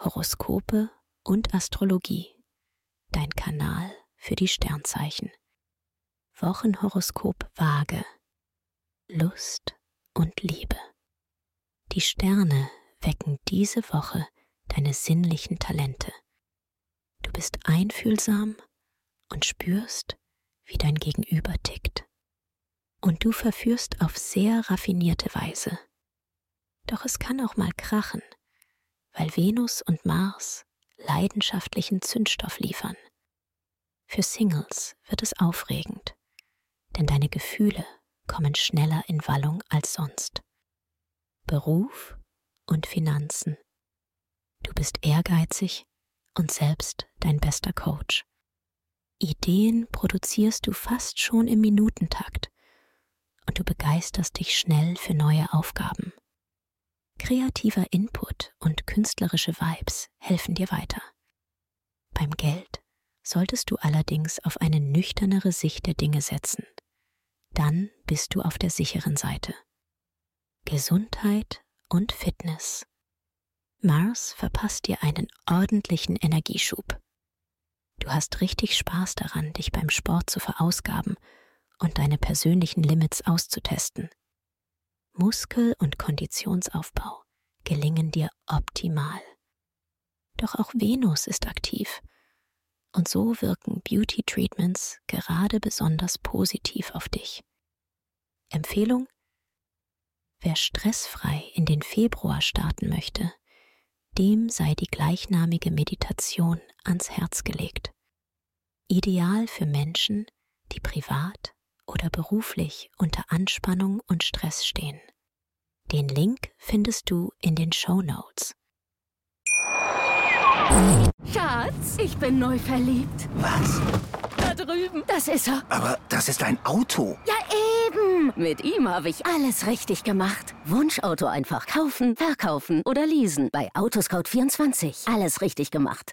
Horoskope und Astrologie. Dein Kanal für die Sternzeichen. Wochenhoroskop Waage. Lust und Liebe. Die Sterne wecken diese Woche deine sinnlichen Talente. Du bist einfühlsam und spürst, wie dein Gegenüber tickt. Und du verführst auf sehr raffinierte Weise. Doch es kann auch mal krachen, weil Venus und Mars leidenschaftlichen Zündstoff liefern. Für Singles wird es aufregend, denn deine Gefühle kommen schneller in Wallung als sonst. Beruf und Finanzen. Du bist ehrgeizig und selbst dein bester Coach. Ideen produzierst du fast schon im Minutentakt und du begeisterst dich schnell für neue Aufgaben. Kreativer Input und künstlerische Vibes helfen dir weiter. Beim Geld solltest du allerdings auf eine nüchternere Sicht der Dinge setzen. Dann bist du auf der sicheren Seite. Gesundheit und Fitness. Mars verpasst dir einen ordentlichen Energieschub. Du hast richtig Spaß daran, dich beim Sport zu verausgaben und deine persönlichen Limits auszutesten. Muskel- und Konditionsaufbau gelingen dir optimal. Doch auch Venus ist aktiv. Und so wirken Beauty Treatments gerade besonders positiv auf dich. Empfehlung? Wer stressfrei in den Februar starten möchte, dem sei die gleichnamige Meditation ans Herz gelegt. Ideal für Menschen, die privat oder beruflich unter Anspannung und Stress stehen. Den Link findest du in den Show Notes. Schatz, ich bin neu verliebt. Was? Da drüben. Das ist er. Aber das ist ein Auto. Ja, eben. Mit ihm habe ich alles richtig gemacht. Wunschauto einfach kaufen, verkaufen oder leasen. Bei Autoscout24. Alles richtig gemacht.